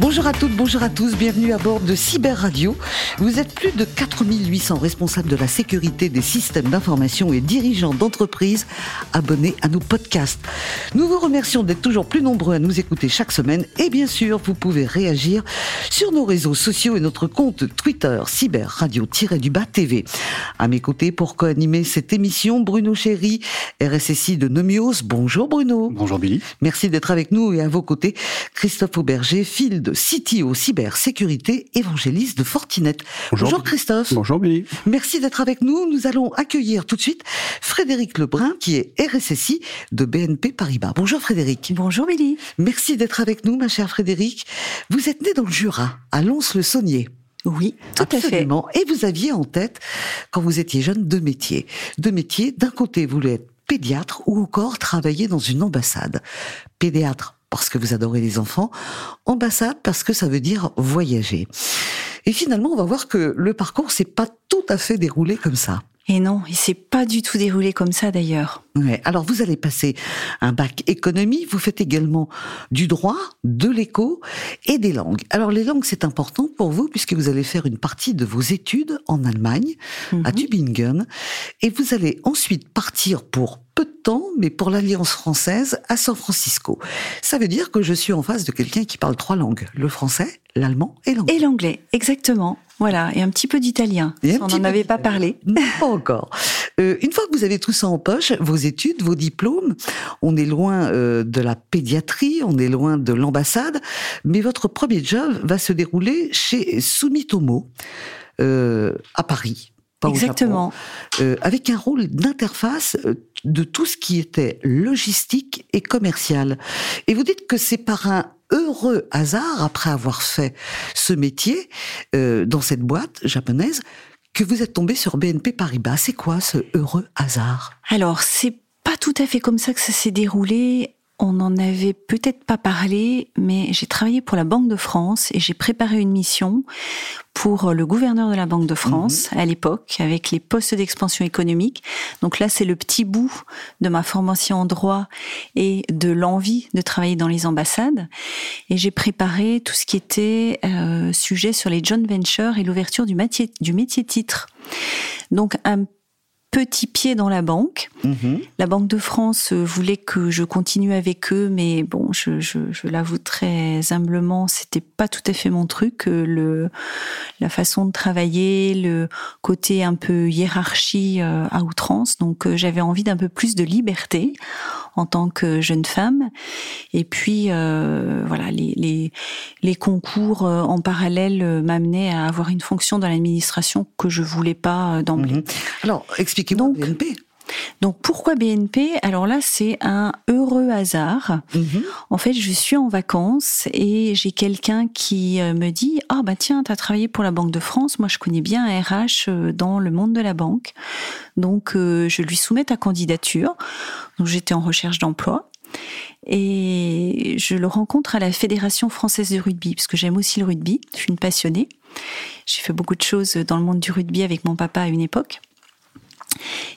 Bonjour à toutes, bonjour à tous, bienvenue à bord de Cyber Radio. Vous êtes plus de 4800 responsables de la sécurité des systèmes d'information et dirigeants d'entreprise abonnés à nos podcasts. Nous vous remercions d'être toujours plus nombreux à nous écouter chaque semaine et bien sûr, vous pouvez réagir sur nos réseaux sociaux et notre compte Twitter Cyber Radio-du-Bas TV. À mes côtés pour co-animer cette émission, Bruno Chéry, RSSI de Nomios. Bonjour Bruno. Bonjour Billy. Merci d'être avec nous et à vos côtés, Christophe Auberger, Field CTO cybersécurité évangéliste de Fortinet. Bonjour, Christophe. Bonjour Billy. Merci d'être avec nous. Nous allons accueillir tout de suite Frédéric Lebrun qui est RSSI de BNP Paribas. Bonjour Frédéric. Bonjour Billy. Merci d'être avec nous ma chère Frédéric. Vous êtes né dans le Jura, à Lons-le-Saunier. Oui, tout Absolument. à fait. Et vous aviez en tête, quand vous étiez jeune, deux métiers. Deux métiers. D'un côté, vous voulez être pédiatre ou encore travailler dans une ambassade. Pédiatre parce que vous adorez les enfants, ambassade parce que ça veut dire voyager. Et finalement, on va voir que le parcours s'est pas tout à fait déroulé comme ça. Et non, il s'est pas du tout déroulé comme ça d'ailleurs. Ouais. Alors vous allez passer un bac économie, vous faites également du droit, de l'éco et des langues. Alors les langues c'est important pour vous puisque vous allez faire une partie de vos études en Allemagne, Mhm. à Tübingen, et vous allez ensuite partir pour peu de temps, mais pour l'Alliance française à San Francisco. Ça veut dire que je suis en face de quelqu'un qui parle trois langues, le français, l'allemand et l'anglais. Et l'anglais, exactement. Voilà, et un petit peu d'italien. On n'en avait pas parlé. Pas encore. Euh, une fois que vous avez tout ça en poche, vos études, vos diplômes, on est loin euh, de la pédiatrie, on est loin de l'ambassade, mais votre premier job va se dérouler chez Sumitomo, euh, à Paris. pas au Exactement. Japon, euh, avec un rôle d'interface de tout ce qui était logistique et commercial. Et vous dites que c'est par un heureux hasard, après avoir fait ce métier euh, dans cette boîte japonaise, que vous êtes tombé sur BNP Paribas. C'est quoi ce heureux hasard? Alors, c'est pas tout à fait comme ça que ça s'est déroulé. On n'en avait peut-être pas parlé, mais j'ai travaillé pour la Banque de France et j'ai préparé une mission pour le gouverneur de la Banque de France à l'époque, avec les postes d'expansion économique. Donc là, c'est le petit bout de ma formation en droit et de l'envie de travailler dans les ambassades. Et j'ai préparé tout ce qui était euh, sujet sur les joint ventures et l'ouverture du métier, du métier titre. Donc un petit pied dans la banque. La Banque de France euh, voulait que je continue avec eux, mais bon, je, je, je l'avoue très humblement, c'était pas tout à fait mon truc. euh, Le, la façon de travailler, le côté un peu hiérarchie euh, à outrance. Donc, j'avais envie d'un peu plus de liberté en tant que jeune femme. Et puis, euh, voilà, les, les, les concours euh, en parallèle euh, m'amenaient à avoir une fonction dans l'administration que je voulais pas d'emblée. Mhm. Alors, expliquez-moi BNP. Donc pourquoi BNP Alors là, c'est un heureux hasard. Mhm. En fait, je suis en vacances et j'ai quelqu'un qui euh, me dit "Ah bah tiens, tu as travaillé pour la Banque de France, moi je connais bien un RH euh, dans le monde de la banque." Donc euh, je lui soumets ta candidature. Donc j'étais en recherche d'emploi. Et je le rencontre à la Fédération française de rugby, parce que j'aime aussi le rugby, je suis une passionnée. J'ai fait beaucoup de choses dans le monde du rugby avec mon papa à une époque.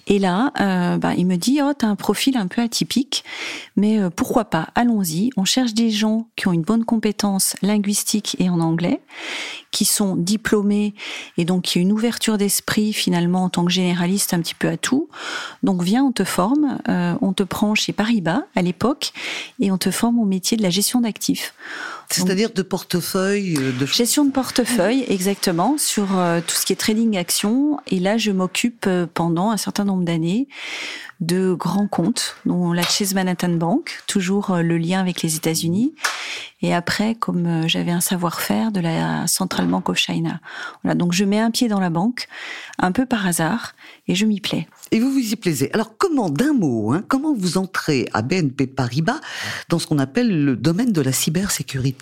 Et là, euh, bah, il me dit, oh, t'as un profil un peu atypique, mais euh, pourquoi pas, allons-y. On cherche des gens qui ont une bonne compétence linguistique et en anglais, qui sont diplômés et donc qui ont une ouverture d'esprit finalement en tant que généraliste un petit peu à tout. Donc viens, on te forme, euh, on te prend chez Paribas à l'époque et on te forme au métier de la gestion d'actifs. C'est-à-dire de portefeuille, euh, de Gestion de portefeuille, exactement, sur euh, tout ce qui est trading action. Et là, je m'occupe euh, pendant un certain nombre d'années de grands comptes, dont la Chase Manhattan Bank, toujours le lien avec les États-Unis. Et après, comme j'avais un savoir-faire, de la Central Bank of China. Voilà, donc je mets un pied dans la banque, un peu par hasard, et je m'y plais. Et vous vous y plaisez. Alors comment, d'un mot, hein, comment vous entrez à BNP Paribas dans ce qu'on appelle le domaine de la cybersécurité?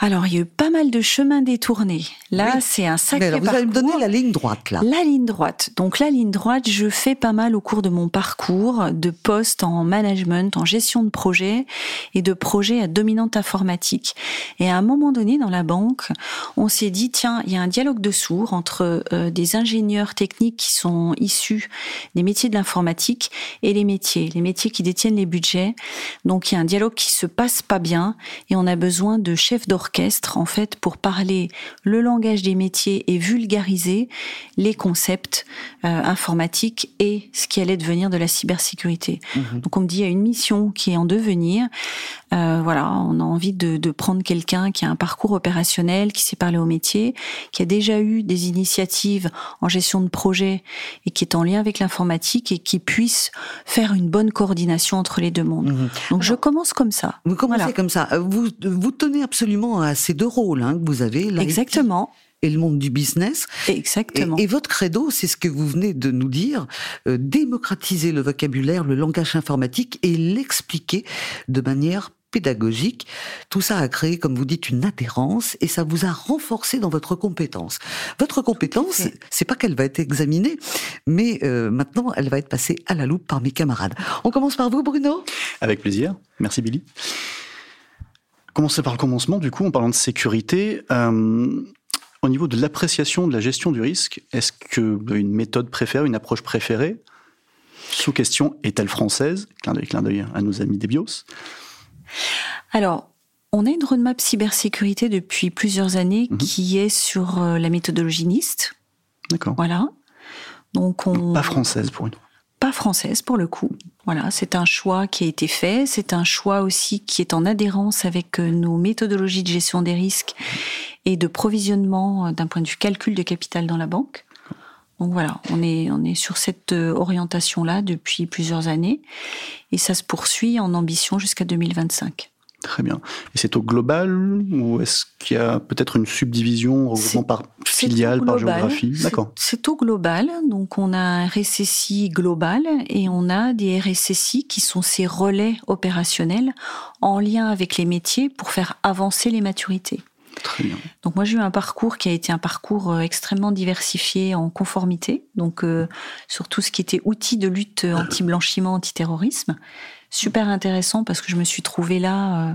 Alors, il y a eu pas mal de chemins détournés. Là, Oui. c'est un sacré alors, vous allez me parcours. donner la ligne droite là. La ligne droite. Donc la ligne droite, je fais pas mal au cours de mon parcours de postes en management, en gestion de projet et de projets à dominante informatique. Et à un moment donné, dans la banque, on s'est dit, tiens, il y a un dialogue de sourds entre euh, des ingénieurs techniques qui sont issus des métiers de l'informatique et les métiers, les métiers qui détiennent les budgets. Donc il y a un dialogue qui se passe pas bien et on a besoin de chefs d'orchestre, en fait, pour parler le langage des métiers et vulgariser les concepts euh, informatiques et ce qui allait devenir de la cybersécurité. Mhm. Donc on me dit, il y a une mission qui est en devenir. Euh, voilà, on a envie de, de prendre quelqu'un qui a un parcours opérationnel, qui sait parler au métier, qui a déjà eu des initiatives en gestion de projet et qui est en lien avec l'informatique et qui puisse faire une bonne coordination entre les deux mondes. Mhm. Donc je commence comme ça. Vous commencez comme ça. Vous, vous tenez absolument à ces deux rôles hein, que vous avez. Exactement et le monde du business. Exactement. Et, votre credo, c'est ce que vous venez de nous dire, euh, démocratiser le vocabulaire, le langage informatique et l'expliquer de manière pédagogique. Tout ça a créé, comme vous dites, une adhérence et ça vous a renforcé dans votre compétence. Votre compétence, c'est pas qu'elle va être examinée, mais euh, maintenant, elle va être passée à la loupe par mes camarades. On commence par vous, Bruno? Avec plaisir. Merci, Billy. Commencer par le commencement, du coup, en parlant de sécurité. Euh, au niveau de l'appréciation de la gestion du risque, est-ce que avez une méthode préférée, une approche préférée? Sous question, est-elle française? Clin d'œil, clin d'œil à nos amis des BIOS. Alors, on a une roadmap cybersécurité depuis plusieurs années mhm. qui est sur euh, la méthodologie NIST. D'accord. Voilà. Donc on... pas française pour une pas française pour le coup. Voilà, c'est un choix qui a été fait, c'est un choix aussi qui est en adhérence avec euh, nos méthodologies de gestion des risques et de provisionnement euh, d'un point de vue calcul de capital dans la banque. Donc voilà, on est, on est sur cette euh, orientation-là depuis plusieurs années et ça se poursuit en ambition jusqu'à 2025. Très bien. Et c'est au global ou est-ce qu'il y a peut-être une subdivision, regroupement par filiale, par géographie? D'accord. C'est au global. Donc on a un RSSI global et on a des RSSI qui sont ces relais opérationnels en lien avec les métiers pour faire avancer les maturités. Très bien. Donc moi j'ai eu un parcours qui a été un parcours euh, extrêmement diversifié en conformité, donc euh, sur tout ce qui était outils de lutte anti-blanchiment, anti-terrorisme super intéressant parce que je me suis trouvée là euh,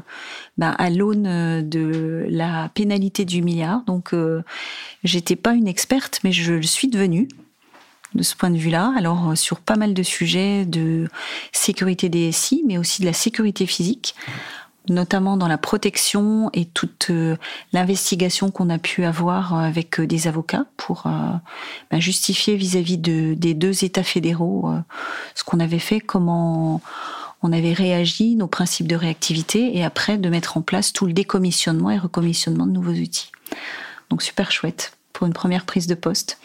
bah, à l'aune euh, de la pénalité du milliard. Donc, euh, j'étais pas une experte, mais je le suis devenue de ce point de vue-là. Alors, sur pas mal de sujets de sécurité des SI, mais aussi de la sécurité physique notamment dans la protection et toute l'investigation qu'on a pu avoir avec des avocats pour bah, justifier vis-à-vis de, des deux États fédéraux ce qu'on avait fait, comment on avait réagi, nos principes de réactivité, et après de mettre en place tout le décommissionnement et recommissionnement de nouveaux outils. Donc super chouette pour une première prise de poste.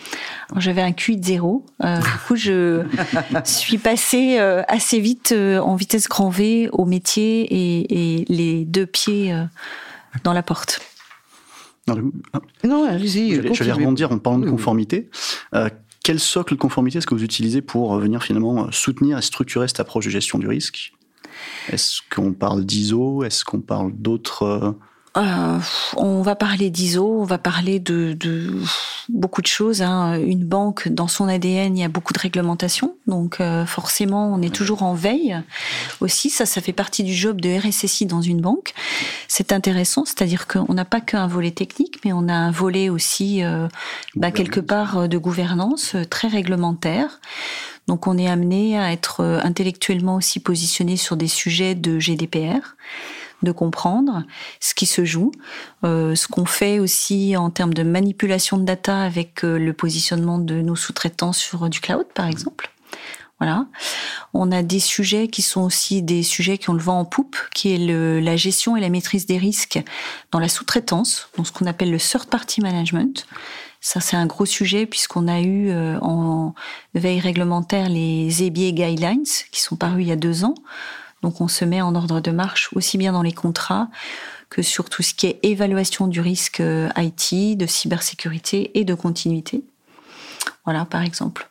J'avais un QI de zéro. Euh, du coup, je suis passée euh, assez vite euh, en vitesse grand V au métier et, les deux pieds dans la porte. Non, allez-y. Je vais rebondir en parlant de conformité quel socle de conformité est-ce que vous utilisez pour euh, venir finalement euh, soutenir et structurer cette approche de gestion du risque? Est-ce qu'on parle d'ISO? Est-ce qu'on parle d'autres euh, on va parler d'ISO, on va parler de, de beaucoup de choses. Hein. Une banque, dans son ADN, il y a beaucoup de réglementation, donc euh, forcément, on est toujours en veille. Aussi, ça, ça fait partie du job de RSSI dans une banque. C'est intéressant, c'est-à-dire qu'on n'a pas qu'un volet technique, mais on a un volet aussi, euh, bah, quelque part, de gouvernance très réglementaire. Donc on est amené à être intellectuellement aussi positionné sur des sujets de GDPR de comprendre ce qui se joue, euh, ce qu'on fait aussi en termes de manipulation de data avec euh, le positionnement de nos sous-traitants sur du cloud, par exemple. Voilà. On a des sujets qui sont aussi des sujets qui ont le vent en poupe, qui est le, la gestion et la maîtrise des risques dans la sous-traitance, donc ce qu'on appelle le third party management. Ça, c'est un gros sujet puisqu'on a eu euh, en veille réglementaire les EBA Guidelines qui sont parus il y a deux ans, donc on se met en ordre de marche aussi bien dans les contrats que sur tout ce qui est évaluation du risque euh, IT, de cybersécurité et de continuité. Voilà, par exemple.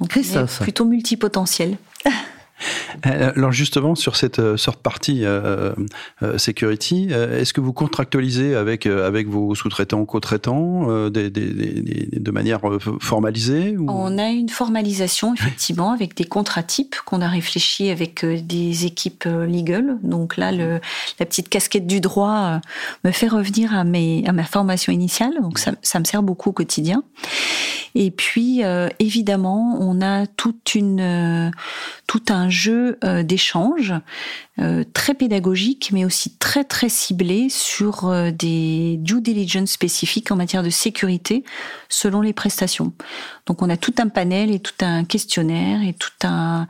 Donc Christophe. plutôt multipotentiel. Alors justement, sur cette sorte partie security, est-ce que vous contractualisez avec, avec vos sous-traitants, co-traitants de manière formalisée On a une formalisation, effectivement, avec des contrats types qu'on a réfléchi avec des équipes legal. Donc là, le, la petite casquette du droit me fait revenir à, mes, à ma formation initiale. Donc ça, ça me sert beaucoup au quotidien. Et puis, euh, évidemment, on a toute une, euh, tout un jeu euh, d'échange très pédagogique, mais aussi très très ciblé sur des due diligence spécifiques en matière de sécurité selon les prestations. Donc, on a tout un panel et tout un questionnaire et tout un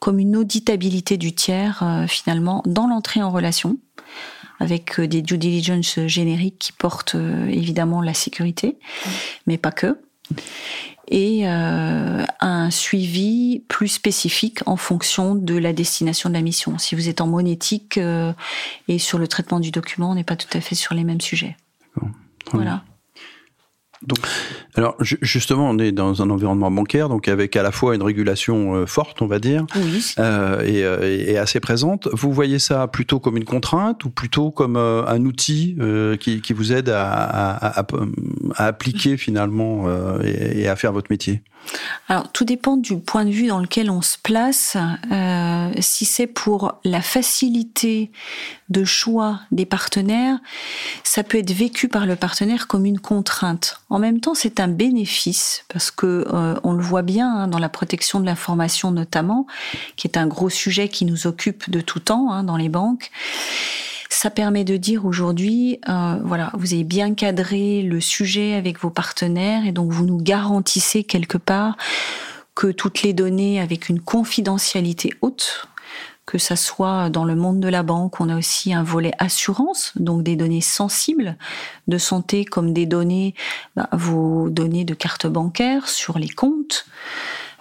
comme une auditabilité du tiers finalement dans l'entrée en relation avec des due diligence génériques qui portent évidemment la sécurité, mais pas que et euh, un suivi plus spécifique en fonction de la destination de la mission. Si vous êtes en monétique euh, et sur le traitement du document, on n'est pas tout à fait sur les mêmes sujets. Voilà. Donc, alors justement, on est dans un environnement bancaire, donc avec à la fois une régulation euh, forte, on va dire, euh, euh, et, assez présente. Vous voyez ça plutôt comme une contrainte ou plutôt comme un outil qui, vous aide à, appliquer finalement et, à faire votre métier? Alors, tout dépend du point de vue dans lequel on se place. Euh, si c'est pour la facilité de choix des partenaires, ça peut être vécu par le partenaire comme une contrainte. En même temps, c'est un bénéfice parce que euh, on le voit bien hein, dans la protection de l'information notamment, qui est un gros sujet qui nous occupe de tout temps hein, dans les banques. Ça permet de dire aujourd'hui, euh, voilà, vous avez bien cadré le sujet avec vos partenaires et donc vous nous garantissez quelque part que toutes les données avec une confidentialité haute, que ça soit dans le monde de la banque, on a aussi un volet assurance, donc des données sensibles de santé comme des données, bah, vos données de carte bancaire sur les comptes,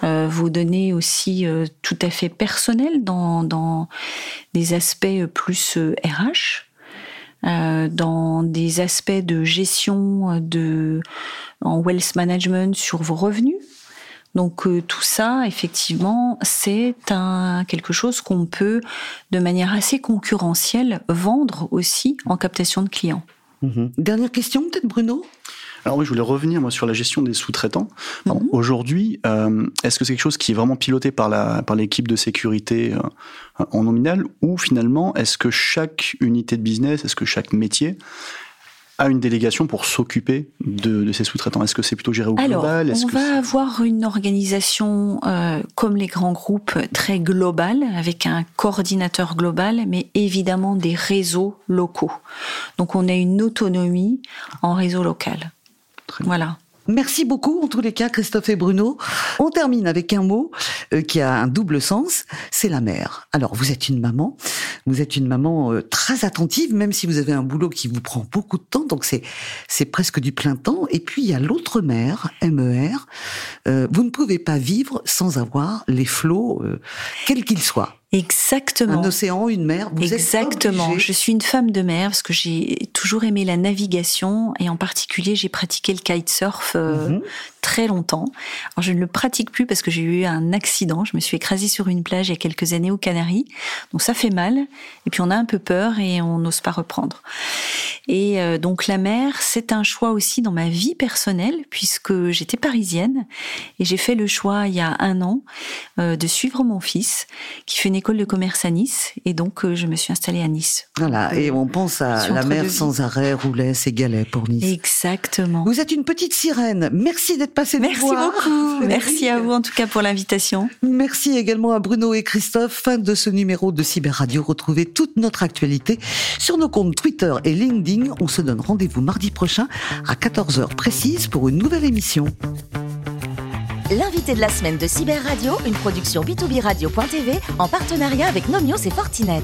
euh, vos données aussi euh, tout à fait personnelles dans, dans des aspects plus RH. Euh, dans des aspects de gestion de en wealth management sur vos revenus. Donc tout ça, effectivement, c'est un quelque chose qu'on peut, de manière assez concurrentielle, vendre aussi en captation de clients. Mhm. Dernière question, peut-être Bruno? Alors oui, je voulais revenir moi sur la gestion des sous-traitants. Mhm. Aujourd'hui, euh, est-ce que c'est quelque chose qui est vraiment piloté par la par l'équipe de sécurité euh, en nominal ou finalement est-ce que chaque unité de business, est-ce que chaque métier a une délégation pour s'occuper de, de, ces sous-traitants Est-ce que c'est plutôt géré au global? On va avoir une organisation euh, comme les grands groupes très globale, avec un coordinateur global, mais évidemment des réseaux locaux. Donc on a une autonomie en réseau local. Voilà. Merci beaucoup en tous les cas Christophe et Bruno. On termine avec un mot euh, qui a un double sens, c'est la mère. Alors vous êtes une maman, vous êtes une maman euh, très attentive même si vous avez un boulot qui vous prend beaucoup de temps donc c'est c'est presque du plein temps et puis il y a l'autre mère, MER. Euh, vous ne pouvez pas vivre sans avoir les flots quels qu'ils soient. Exactement. Un océan, une mer. Vous Exactement. je suis une femme de mer parce que j'ai toujours aimé la navigation et en particulier j'ai pratiqué le kitesurf euh, mhm. très longtemps. Alors je ne le pratique plus parce que j'ai eu un accident. Je me suis écrasée sur une plage il y a quelques années aux Canaries. Donc ça fait mal et puis on a un peu peur et on n'ose pas reprendre. Et euh, donc la mer, c'est un choix aussi dans ma vie personnelle puisque j'étais parisienne et j'ai fait le choix il y a un an euh, de suivre mon fils qui fait une école de commerce à Nice et donc euh, je me suis installée à Nice. Voilà, et on pense à la mer sans arrêt, roulette et galets pour Nice. Exactement. Vous êtes une petite sirène. Merci d'être passé Merci beaucoup. Merci à vous en tout cas pour l'invitation. Merci également à Bruno et Christophe. Fin de ce numéro de Cyber Radio. Retrouvez toute notre actualité sur nos comptes Twitter et LinkedIn. On se donne rendez-vous mardi prochain à 14h précise pour une nouvelle émission. L'invité de la semaine de Cyber Radio, une production b2b radio.tv en partenariat avec Nomios et Fortinet.